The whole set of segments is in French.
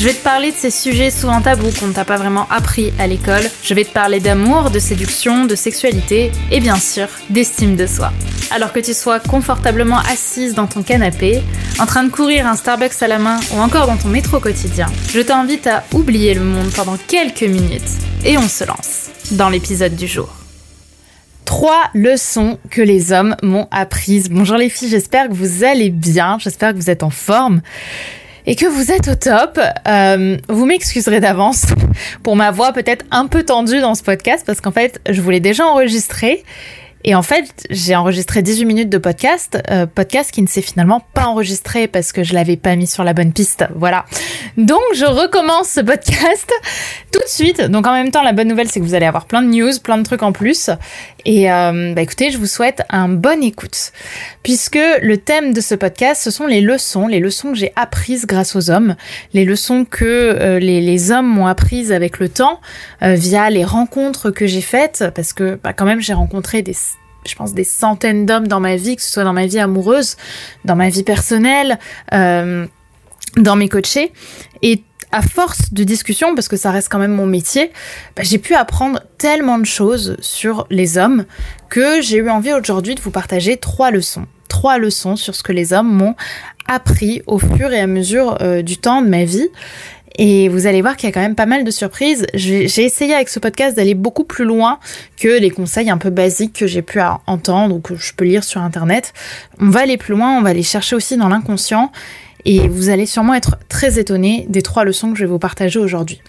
Je vais te parler de ces sujets souvent tabous qu'on ne t'a pas vraiment appris à l'école. Je vais te parler d'amour, de séduction, de sexualité et bien sûr d'estime de soi. Alors que tu sois confortablement assise dans ton canapé, en train de courir un Starbucks à la main ou encore dans ton métro quotidien, je t'invite à oublier le monde pendant quelques minutes et on se lance dans l'épisode du jour. Trois leçons que les hommes m'ont apprises. Bonjour les filles, j'espère que vous allez bien, j'espère que vous êtes en forme et que vous êtes au top, euh, vous m'excuserez d'avance pour ma voix peut-être un peu tendue dans ce podcast parce qu'en fait, je voulais déjà enregistrer et en fait, j'ai enregistré 18 minutes de podcast, euh, podcast qui ne s'est finalement pas enregistré parce que je l'avais pas mis sur la bonne piste. Voilà. Donc, je recommence ce podcast tout de suite. Donc, en même temps, la bonne nouvelle, c'est que vous allez avoir plein de news, plein de trucs en plus. Et euh, bah, écoutez, je vous souhaite un bon écoute. Puisque le thème de ce podcast, ce sont les leçons, les leçons que j'ai apprises grâce aux hommes, les leçons que euh, les, hommes m'ont apprises avec le temps, via les rencontres que j'ai faites, parce que bah, quand même, j'ai rencontré des je pense, des centaines d'hommes dans ma vie, que ce soit dans ma vie amoureuse, dans ma vie personnelle, euh, dans mes coachés. Et à force de discussion, parce que ça reste quand même mon métier, bah, j'ai pu apprendre tellement de choses sur les hommes que j'ai eu envie aujourd'hui de vous partager trois leçons. Trois leçons sur ce que les hommes m'ont appris au fur et à mesure euh, du temps de ma vie et vous allez voir qu'il y a quand même pas mal de surprises. J'ai essayé avec ce podcast d'aller beaucoup plus loin que les conseils un peu basiques que j'ai pu entendre ou que je peux lire sur Internet. On va aller plus loin, on va aller chercher aussi dans l'inconscient et vous allez sûrement être très étonné des trois leçons que je vais vous partager aujourd'hui.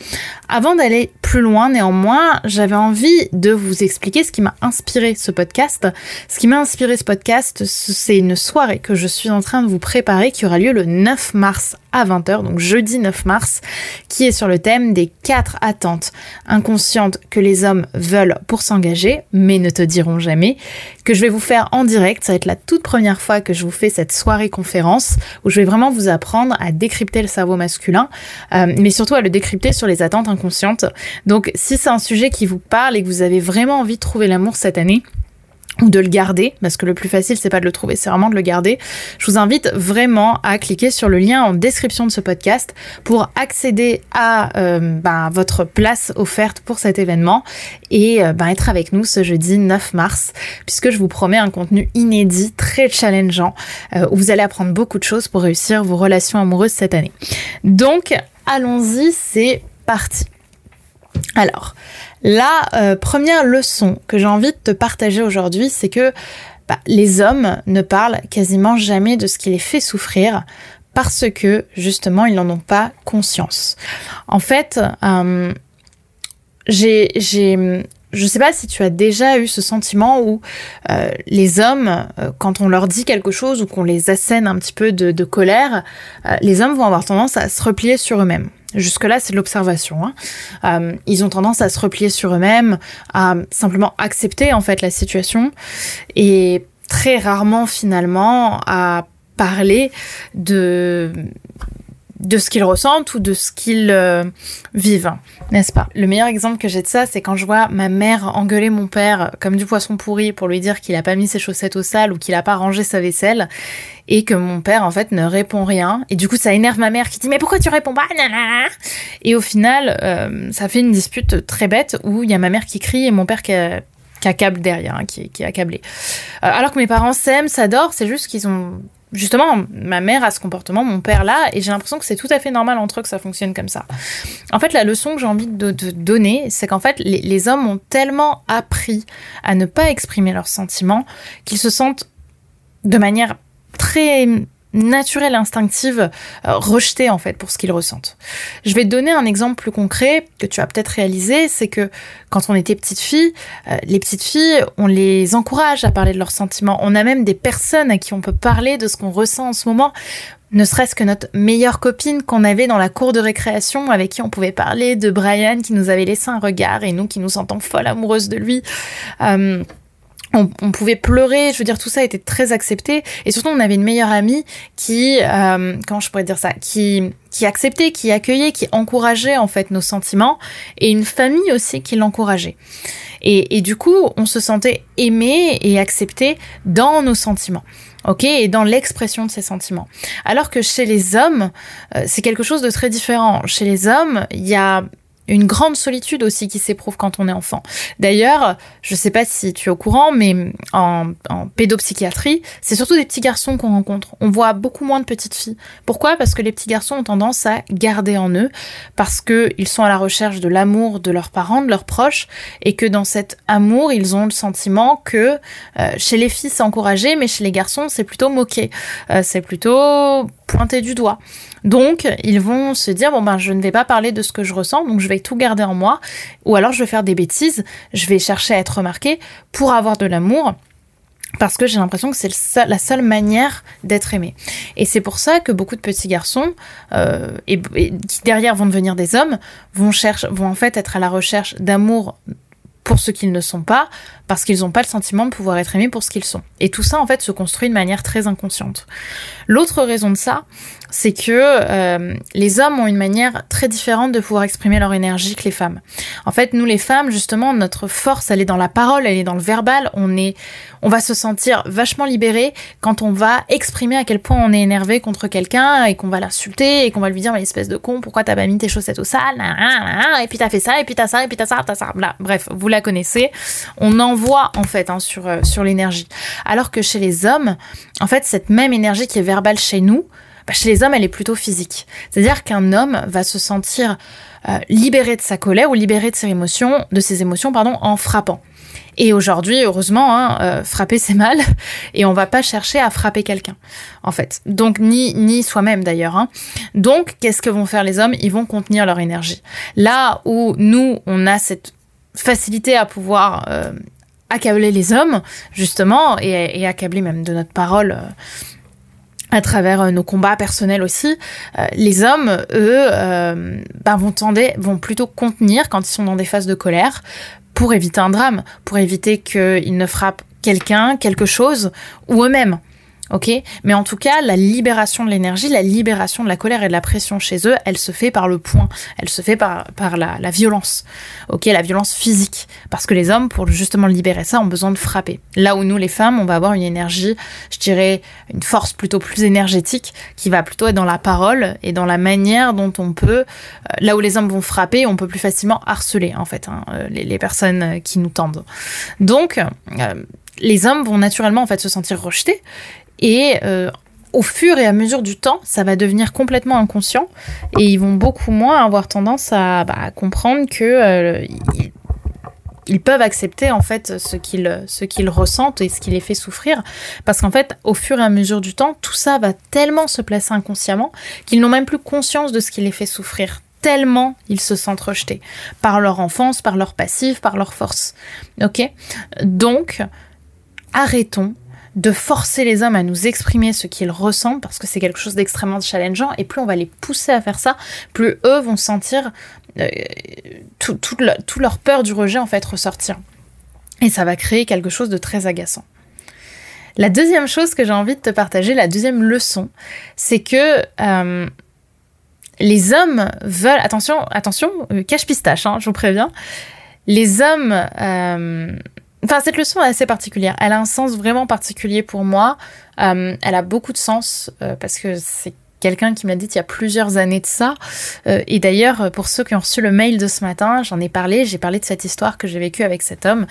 Avant d'aller plus loin, néanmoins, j'avais envie de vous expliquer ce qui m'a inspiré ce podcast. Ce qui m'a inspiré ce podcast, c'est une soirée que je suis en train de vous préparer qui aura lieu le 9 mars à 20h, donc jeudi 9 mars, qui est sur le thème des quatre attentes inconscientes que les hommes veulent pour s'engager, mais ne te diront jamais, que je vais vous faire en direct. Ça va être la toute première fois que je vous fais cette soirée conférence où je vais vraiment vous apprendre à décrypter le cerveau masculin, euh, mais surtout à le décrypter sur les attentes inconscientes. Donc si c'est un sujet qui vous parle et que vous avez vraiment envie de trouver l'amour cette année, de le garder, parce que le plus facile, c'est pas de le trouver, c'est vraiment de le garder. Je vous invite vraiment à cliquer sur le lien en description de ce podcast pour accéder à euh, ben, votre place offerte pour cet événement et euh, ben, être avec nous ce jeudi 9 mars, puisque je vous promets un contenu inédit, très challengeant, euh, où vous allez apprendre beaucoup de choses pour réussir vos relations amoureuses cette année. Donc, allons-y, c'est parti. Alors, la euh, première leçon que j'ai envie de te partager aujourd'hui, c'est que bah, les hommes ne parlent quasiment jamais de ce qui les fait souffrir parce que justement ils n'en ont pas conscience. En fait, euh, j'ai, j'ai, je sais pas si tu as déjà eu ce sentiment où euh, les hommes, quand on leur dit quelque chose ou qu'on les assène un petit peu de, de colère, les hommes vont avoir tendance à se replier sur eux-mêmes. Jusque-là, c'est de l'observation. Hein. Euh, ils ont tendance à se replier sur eux-mêmes, à simplement accepter en fait la situation et très rarement finalement à parler de de ce qu'ils ressentent ou de ce qu'ils euh, vivent, n'est-ce pas? Le meilleur exemple que j'ai de ça, c'est quand je vois ma mère engueuler mon père comme du poisson pourri pour lui dire qu'il a pas mis ses chaussettes au sale ou qu'il a pas rangé sa vaisselle et que mon père en fait ne répond rien. Et du coup ça énerve ma mère qui dit mais pourquoi tu réponds pas? Et au final euh, ça fait une dispute très bête où il y a ma mère qui crie et mon père qui, accable derrière, hein, qui, est accablé. Euh, alors que mes parents s'aiment, s'adorent, c'est juste qu'ils ont justement, ma mère a ce comportement, mon père là, et j'ai l'impression que c'est tout à fait normal entre eux que ça fonctionne comme ça. En fait, la leçon que j'ai envie de, donner, c'est qu'en fait, les, hommes ont tellement appris à ne pas exprimer leurs sentiments qu'ils se sentent de manière très naturelle, instinctive, euh, rejetée en fait pour ce qu'ils ressentent. Je vais te donner un exemple plus concret que tu as peut-être réalisé, c'est que quand on était petite fille, euh, les petites filles, on les encourage à parler de leurs sentiments. On a même des personnes à qui on peut parler de ce qu'on ressent en ce moment ne serait-ce que notre meilleure copine qu'on avait dans la cour de récréation, avec qui on pouvait parler de Brian qui nous avait laissé un regard et nous qui nous sentons folles amoureuses de lui. Euh, on, pouvait pleurer, je veux dire, tout ça était très accepté. Et surtout, on avait une meilleure amie qui, euh, comment je pourrais dire ça, qui, qui acceptait, qui accueillait, qui encourageait en fait nos sentiments, et une famille aussi qui l'encourageait. Et, et, du coup, on se sentait aimé et accepté dans nos sentiments ok, et dans l'expression de ces sentiments. Alors que chez les hommes, euh, c'est quelque chose de très différent. Chez les hommes, il y a une grande solitude aussi qui s'éprouve quand on est enfant. D'ailleurs, je ne sais pas si tu es au courant, mais en, pédopsychiatrie, c'est surtout des petits garçons qu'on rencontre. On voit beaucoup moins de petites filles. Pourquoi? Parce que les petits garçons ont tendance à garder en eux, parce qu'ils sont à la recherche de l'amour de leurs parents, de leurs proches, et que dans cet amour, ils ont le sentiment que euh, chez les filles c'est encouragé, mais chez les garçons c'est plutôt moqué, euh, c'est plutôt pointé du doigt. Donc, ils vont se dire bon ben je ne vais pas parler de ce que je ressens, donc je tout garder en moi, ou alors je vais faire des bêtises, je vais chercher à être remarqué pour avoir de l'amour. Parce que j'ai l'impression que c'est la seule manière d'être aimé. Et c'est pour ça que beaucoup de petits garçons, euh, et, qui derrière vont devenir des hommes, vont, chercher, vont en fait être à la recherche d'amour pour ce qu'ils ne sont pas, parce qu'ils n'ont pas le sentiment de pouvoir être aimés pour ce qu'ils sont. Et tout ça, en fait, se construit de manière très inconsciente. L'autre raison de ça, c'est que euh, les hommes ont une manière très différente de pouvoir exprimer leur énergie que les femmes. En fait, nous les femmes, justement, notre force, elle est dans la parole, elle est dans le verbal. On est, on va se sentir vachement libéré quand on va exprimer à quel point on est énervé contre quelqu'un et qu'on va l'insulter et qu'on va lui dire mais espèce de con, pourquoi t'as pas mis tes chaussettes au sale? Et puis t'as fait ça, et puis t'as ça, et puis t'as ça, t'as ça. Bref, vous la connaissez. On en fait hein, sur euh, sur l'énergie. Alors que chez les hommes, en fait, cette même énergie qui est verbale chez nous, bah, chez les hommes, elle est plutôt physique. C'est-à-dire qu'un homme va se sentir euh, libéré de sa colère ou libéré de ses émotions, en frappant. Et aujourd'hui, heureusement, hein, euh, frapper c'est mal, et on va pas chercher à frapper quelqu'un, en fait. Donc ni ni soi-même d'ailleurs. Hein. Donc qu'est-ce que vont faire les hommes? Ils vont contenir leur énergie. Là où nous, on a cette facilité à pouvoir accabler les hommes, justement, et, accabler même de notre parole à travers euh, nos combats personnels aussi, euh, les hommes, eux, euh, ben, vont vont plutôt contenir quand ils sont dans des phases de colère pour éviter un drame, pour éviter qu'ils ne frappent quelqu'un, quelque chose ou eux-mêmes ok Mais en tout cas, la libération de l'énergie, la libération de la colère et de la pression chez eux, elle se fait par le point, elle se fait par, la, violence, ok La violence physique. Parce que les hommes, pour justement libérer ça, ont besoin de frapper. Là où nous, les femmes, on va avoir une énergie, je dirais, une force plutôt plus énergétique, qui va plutôt être dans la parole et dans la manière dont on peut, euh, là où les hommes vont frapper, on peut plus facilement harceler, en fait, hein, euh, les, personnes qui nous tendent. Donc, euh, les hommes vont naturellement en fait se sentir rejetés et euh, au fur et à mesure du temps, ça va devenir complètement inconscient. Et ils vont beaucoup moins avoir tendance à, bah, comprendre que euh, ils, peuvent accepter en fait ce qu'ils ce qu'ils ressentent et ce qui les fait souffrir. Parce qu'en fait au fur et à mesure du temps tout ça va tellement se placer inconsciemment qu'ils n'ont même plus conscience de ce qui les fait souffrir. Tellement ils se sentent rejetés. Par leur enfance, par leur passif, par leur force. OK? Donc arrêtons de forcer les hommes à nous exprimer ce qu'ils ressentent parce que c'est quelque chose d'extrêmement challengeant et plus on va les pousser à faire ça, plus eux vont sentir euh, toute tout leur peur du rejet en fait ressortir. Et ça va créer quelque chose de très agaçant. La deuxième chose que j'ai envie de te partager, la deuxième leçon, c'est que euh, les hommes veulent, attention, attention, euh, cache pistache, hein, je vous préviens, les hommes Enfin, cette leçon est assez particulière. Elle a un sens vraiment particulier pour moi. Euh, elle a beaucoup de sens euh, parce que c'est quelqu'un qui me l'a dit il y a plusieurs années de ça. Euh, et d'ailleurs, pour ceux qui ont reçu le mail de ce matin, j'en ai parlé. J'ai parlé de cette histoire que j'ai vécue avec cet homme.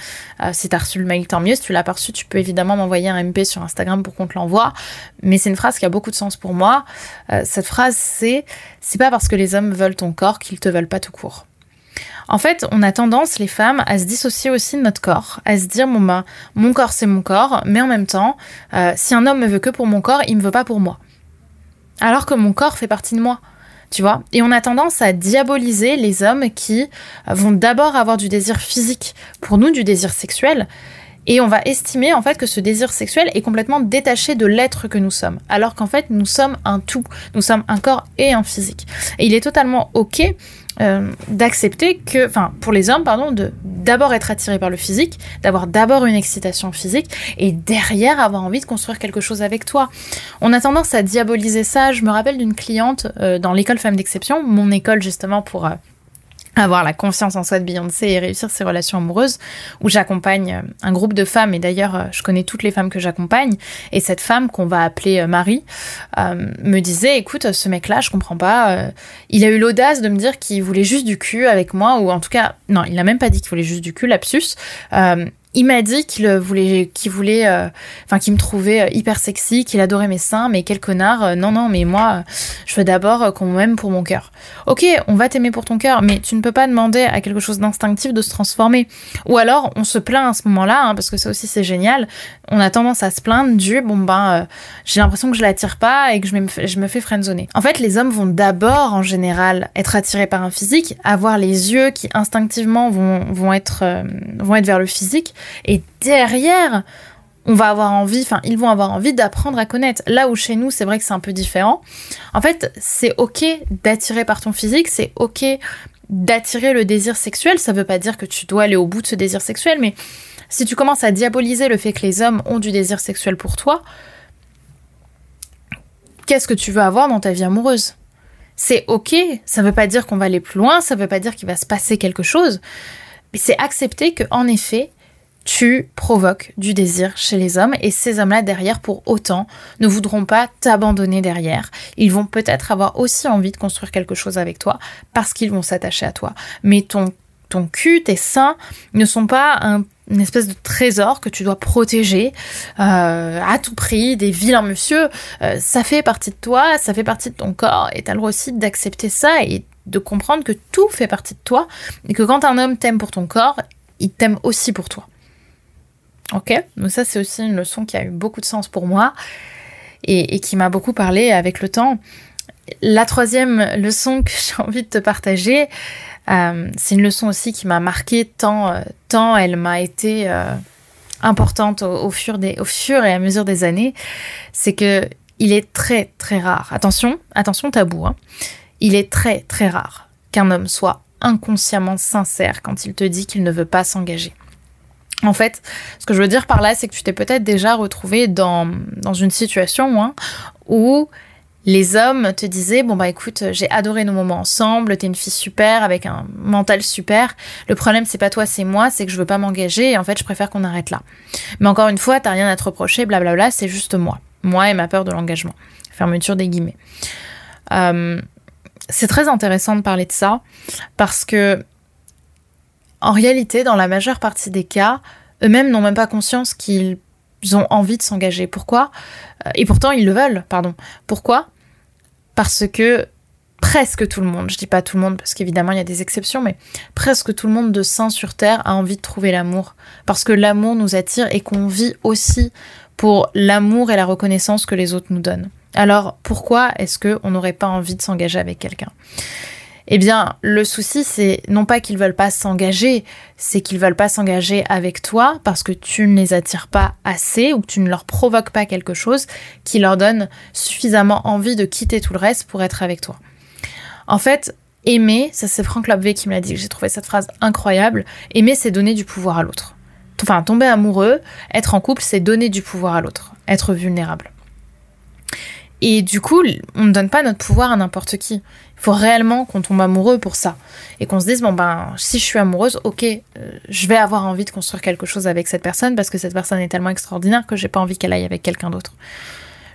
si tu as reçu le mail, tant mieux. Si tu l'as pas reçu, tu peux évidemment m'envoyer un MP sur Instagram pour qu'on te l'envoie. Mais c'est une phrase qui a beaucoup de sens pour moi. cette phrase, c'est c'est pas parce que les hommes veulent ton corps qu'ils te veulent pas tout court. En fait, on a tendance, les femmes, à se dissocier aussi de notre corps, à se dire, bah, mon corps c'est mon corps, mais en même temps, euh, si un homme me veut que pour mon corps, il me veut pas pour moi. Alors que mon corps fait partie de moi. Tu vois Et on a tendance à diaboliser les hommes qui vont d'abord avoir du désir physique, pour nous du désir sexuel, Et on va estimer en fait que ce désir sexuel est complètement détaché de l'être que nous sommes, alors qu'en fait nous sommes un tout, nous sommes un corps et un physique. Et il est totalement ok euh, d'accepter que, enfin, pour les hommes, pardon, de d'abord être attiré par le physique, d'avoir d'abord une excitation physique et derrière avoir envie de construire quelque chose avec toi. On a tendance à diaboliser ça. Je me rappelle d'une cliente euh, dans l'école Femmes d'Exception, mon école justement pour euh, avoir la confiance en soi de Beyoncé et réussir ses relations amoureuses, où j'accompagne euh, un groupe de femmes, et d'ailleurs euh, je connais toutes les femmes que j'accompagne, et cette femme qu'on va appeler euh, Marie me disait, écoute, ce mec-là, je comprends pas, il a eu l'audace de me dire qu'il voulait juste du cul avec moi, ou en tout cas, non, il n'a même pas dit qu'il voulait juste du cul, lapsus, il m'a dit qu'il voulait, qu'il voulait, euh, qu'il me trouvait euh, hyper sexy, qu'il adorait mes seins, mais quel connard. Euh, non, non, mais moi, je veux d'abord qu'on m'aime pour mon cœur. Ok, on va t'aimer pour ton cœur, mais tu ne peux pas demander à quelque chose d'instinctif de se transformer. Ou alors, on se plaint à ce moment-là, hein, parce que ça aussi c'est génial. On a tendance à se plaindre du, bon ben, j'ai l'impression que je l'attire pas et que je me, je me fais friendzoner. En fait, les hommes vont d'abord, en général, être attirés par un physique, avoir les yeux qui instinctivement vont, vont être, vont être vers le physique et derrière, on va avoir envie, enfin, ils vont avoir envie d'apprendre à connaître. Là où chez nous, c'est vrai que c'est un peu différent. En fait, c'est ok d'attirer par ton physique, c'est ok d'attirer le désir sexuel. Ça veut pas dire que tu dois aller au bout de ce désir sexuel, mais si tu commences à diaboliser le fait que les hommes ont du désir sexuel pour toi, qu'est-ce que tu veux avoir dans ta vie amoureuse? C'est ok, ça veut pas dire qu'on va aller plus loin, ça veut pas dire qu'il va se passer quelque chose, mais c'est accepter que en effet, tu provoques du désir chez les hommes et ces hommes-là derrière pour autant ne voudront pas t'abandonner derrière. Ils vont peut-être avoir aussi envie de construire quelque chose avec toi parce qu'ils vont s'attacher à toi. Mais ton, cul, tes seins ne sont pas un, une espèce de trésor que tu dois protéger euh, à tout prix, des vilains monsieur. Euh, ça fait partie de toi, ça fait partie de ton corps et tu as le droit aussi d'accepter ça et de comprendre que tout fait partie de toi et que quand un homme t'aime pour ton corps, il t'aime aussi pour toi. Ok, donc ça c'est aussi une leçon qui a eu beaucoup de sens pour moi et, qui m'a beaucoup parlé avec le temps. La troisième leçon que j'ai envie de te partager, euh, c'est une leçon aussi qui m'a marqué tant, euh, tant elle m'a été euh, importante au, fur des, au fur et à mesure des années, c'est que il est très très rare. Attention, attention tabou. Hein, il est très très rare qu'un homme soit inconsciemment sincère quand il te dit qu'il ne veut pas s'engager. En fait, ce que je veux dire par là, c'est que tu t'es peut-être déjà retrouvé dans, une situation hein, où les hommes te disaient bon bah écoute j'ai adoré nos moments ensemble t'es une fille super avec un mental super. Le problème c'est pas toi c'est moi c'est que je veux pas m'engager et en fait je préfère qu'on arrête là. Mais encore une fois t'as rien à te reprocher blablabla c'est juste moi. Moi et ma peur de l'engagement. Fermeture des guillemets. Euh, c'est très intéressant de parler de ça parce que en réalité, dans la majeure partie des cas, eux-mêmes n'ont même pas conscience qu'ils ont envie de s'engager. Pourquoi? Euh, Et pourtant, ils le veulent, pardon. Pourquoi? Parce que presque tout le monde, je dis pas tout le monde parce qu'évidemment il y a des exceptions, mais presque tout le monde de saint sur terre a envie de trouver l'amour. Parce que l'amour nous attire et qu'on vit aussi pour l'amour et la reconnaissance que les autres nous donnent. Alors pourquoi est-ce qu'on n'aurait pas envie de s'engager avec quelqu'un? Eh bien, le souci, c'est non pas qu'ils veulent pas s'engager, c'est qu'ils veulent pas s'engager avec toi parce que tu ne les attires pas assez ou que tu ne leur provoques pas quelque chose qui leur donne suffisamment envie de quitter tout le reste pour être avec toi. En fait, aimer, ça c'est Franck Lobvé qui me l'a dit, j'ai trouvé cette phrase incroyable, aimer c'est donner du pouvoir à l'autre. Enfin, tomber amoureux, être en couple, c'est donner du pouvoir à l'autre, être vulnérable. Et du coup, on ne donne pas notre pouvoir à n'importe qui. Il faut réellement qu'on tombe amoureux pour ça. Et qu'on se dise, bon ben, si je suis amoureuse, ok, euh, je vais avoir envie de construire quelque chose avec cette personne parce que cette personne est tellement extraordinaire que j'ai pas envie qu'elle aille avec quelqu'un d'autre.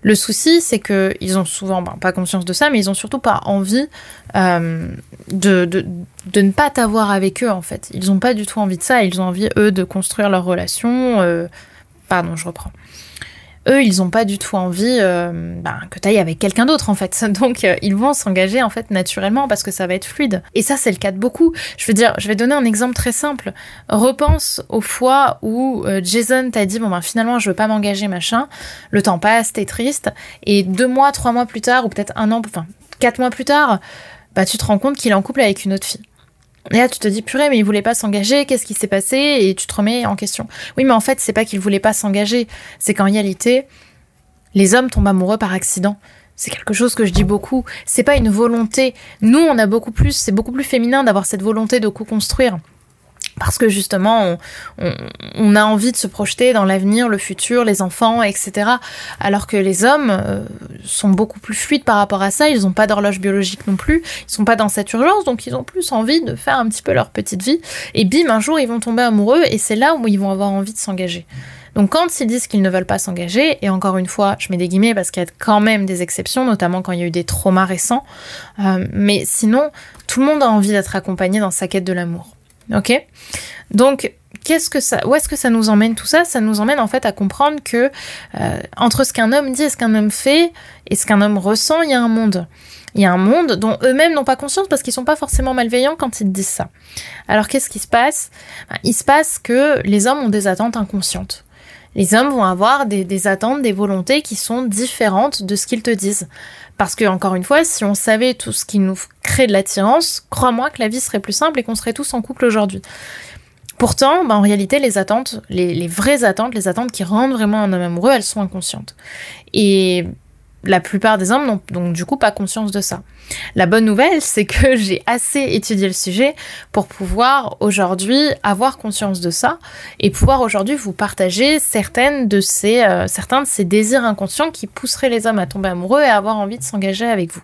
Le souci, c'est qu'ils ont souvent ben, pas conscience de ça, mais ils ont surtout pas envie euh, de, de, de, ne pas t'avoir avec eux, en fait. Ils ont pas du tout envie de ça. Ils ont envie, eux, de construire leur relation. Euh, pardon, je reprends eux, ils n'ont pas du tout envie euh, ben, que tu ailles avec quelqu'un d'autre, en fait. Donc, euh, ils vont s'engager, en fait, naturellement, parce que ça va être fluide. Et ça, c'est le cas de beaucoup. Je veux dire, je vais donner un exemple très simple. Repense aux fois où euh, Jason t'a dit, bon, ben, finalement, je veux pas m'engager, machin. Le temps passe, t'es triste. Et deux mois, trois mois plus tard, ou peut-être un an, enfin, quatre mois plus tard, bah, tu te rends compte qu'il est en couple avec une autre fille. Et là, tu te dis, purée, mais il voulait pas s'engager, qu'est-ce qui s'est passé? Et tu te remets en question. Oui, mais en fait, c'est pas qu'il voulait pas s'engager, c'est qu'en réalité, les hommes tombent amoureux par accident. C'est quelque chose que je dis beaucoup. C'est pas une volonté. Nous, on a beaucoup plus, c'est beaucoup plus féminin d'avoir cette volonté de co-construire parce que justement, on, a envie de se projeter dans l'avenir, le futur, les enfants, etc. Alors que les hommes euh, sont beaucoup plus fluides par rapport à ça, ils n'ont pas d'horloge biologique non plus, ils sont pas dans cette urgence, donc ils ont plus envie de faire un petit peu leur petite vie. Et bim, un jour, ils vont tomber amoureux, et c'est là où ils vont avoir envie de s'engager. Donc quand ils disent qu'ils ne veulent pas s'engager, et encore une fois, je mets des guillemets parce qu'il y a quand même des exceptions, notamment quand il y a eu des traumas récents, euh, mais sinon, tout le monde a envie d'être accompagné dans sa quête de l'amour. Ok Donc, qu'est-ce que ça, où est-ce que ça nous emmène tout ça? Ça nous emmène en fait à comprendre que euh, entre ce qu'un homme dit et ce qu'un homme fait et ce qu'un homme ressent, il y a un monde. Il y a un monde dont eux-mêmes n'ont pas conscience parce qu'ils sont pas forcément malveillants quand ils disent ça. Alors qu'est-ce qui se passe? Ben, Il se passe que les hommes ont des attentes inconscientes. Les hommes vont avoir des, des attentes, des volontés qui sont différentes de ce qu'ils te disent. Parce que, encore une fois, si on savait tout ce qui nous crée de l'attirance, crois-moi que la vie serait plus simple et qu'on serait tous en couple aujourd'hui. Pourtant, bah, en réalité, les attentes, les, les, vraies attentes, les attentes qui rendent vraiment un homme amoureux, elles sont inconscientes. Et la plupart des hommes n'ont donc du coup pas conscience de ça. La bonne nouvelle, c'est que j'ai assez étudié le sujet pour pouvoir aujourd'hui avoir conscience de ça et pouvoir aujourd'hui vous partager certaines de ces, euh, certains de ces désirs inconscients qui pousseraient les hommes à tomber amoureux et à avoir envie de s'engager avec vous.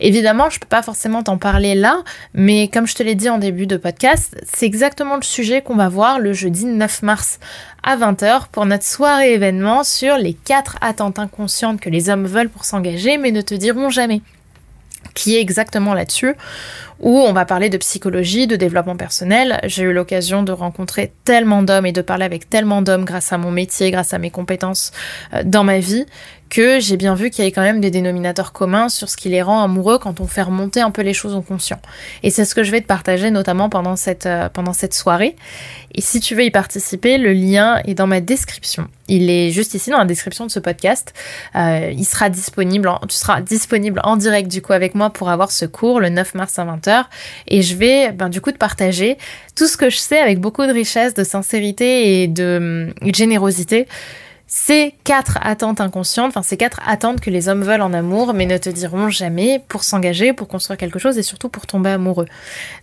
Évidemment, je peux pas forcément t'en parler là, mais comme je te l'ai dit en début de podcast, c'est exactement le sujet qu'on va voir le jeudi 9 mars à 20h pour notre soirée événement sur les 4 attentes inconscientes que les hommes veulent pour s'engager mais ne te diront jamais qui est exactement là-dessus, où on va parler de psychologie, de développement personnel. J'ai eu l'occasion de rencontrer tellement d'hommes et de parler avec tellement d'hommes grâce à mon métier, grâce à mes compétences euh, dans ma vie, que j'ai bien vu qu'il y avait quand même des dénominateurs communs sur ce qui les rend amoureux quand on fait remonter un peu les choses au conscient. Et c'est ce que je vais te partager notamment pendant cette, euh, pendant cette soirée. Et si tu veux y participer, le lien est dans ma description. Il est juste ici dans la description de ce podcast. Euh, il sera disponible, tu seras disponible en direct du coup avec moi pour avoir ce cours le 9 mars à 20h. Et je vais ben, du coup te partager tout ce que je sais avec beaucoup de richesse, de sincérité et de, et de générosité ces quatre attentes inconscientes, enfin ces quatre attentes que les hommes veulent en amour, mais ne te diront jamais pour s'engager, pour construire quelque chose et surtout pour tomber amoureux.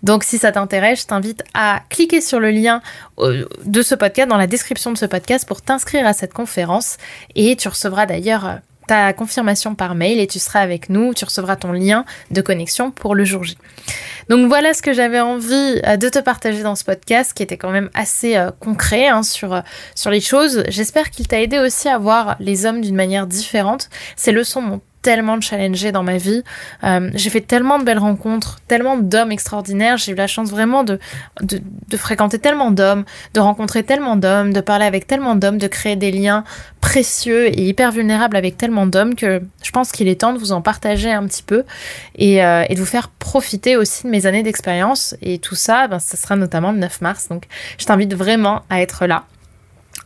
Donc si ça t'intéresse, je t'invite à cliquer sur le lien euh, de ce podcast dans la description de ce podcast pour t'inscrire à cette conférence et tu recevras d'ailleurs euh, ta confirmation par mail et tu seras avec nous, tu recevras ton lien de connexion pour le jour J. Donc voilà ce que j'avais envie euh, de te partager dans ce podcast qui était quand même assez euh, concret hein, sur, euh, sur les choses. J'espère qu'il t'a aidé aussi à voir les hommes d'une manière différente. Ces leçons m'ont tellement challengée dans ma vie. Euh, j'ai fait tellement de belles rencontres, tellement d'hommes extraordinaires. J'ai eu la chance vraiment de, de, fréquenter tellement d'hommes, de rencontrer tellement d'hommes, de parler avec tellement d'hommes, de créer des liens précieux et hyper vulnérables avec tellement d'hommes que je pense qu'il est temps de vous en partager un petit peu et, euh, de vous faire profiter aussi de mes années d'expérience. Et tout ça, ben, ça sera notamment le 9 mars. Donc je t'invite vraiment à être là.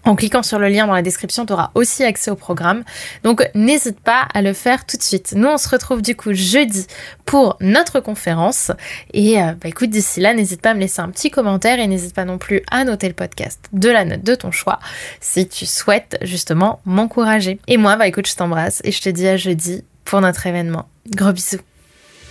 En cliquant sur le lien dans la description, tu auras aussi accès au programme. Donc n'hésite pas à le faire tout de suite. Nous, on se retrouve du coup jeudi pour notre conférence. Et euh, bah, écoute, d'ici là, n'hésite pas à me laisser un petit commentaire et n'hésite pas non plus à noter le podcast de la note de ton choix si tu souhaites justement m'encourager. Et moi, bah écoute, je t'embrasse et je te dis à jeudi pour notre événement. Gros bisous.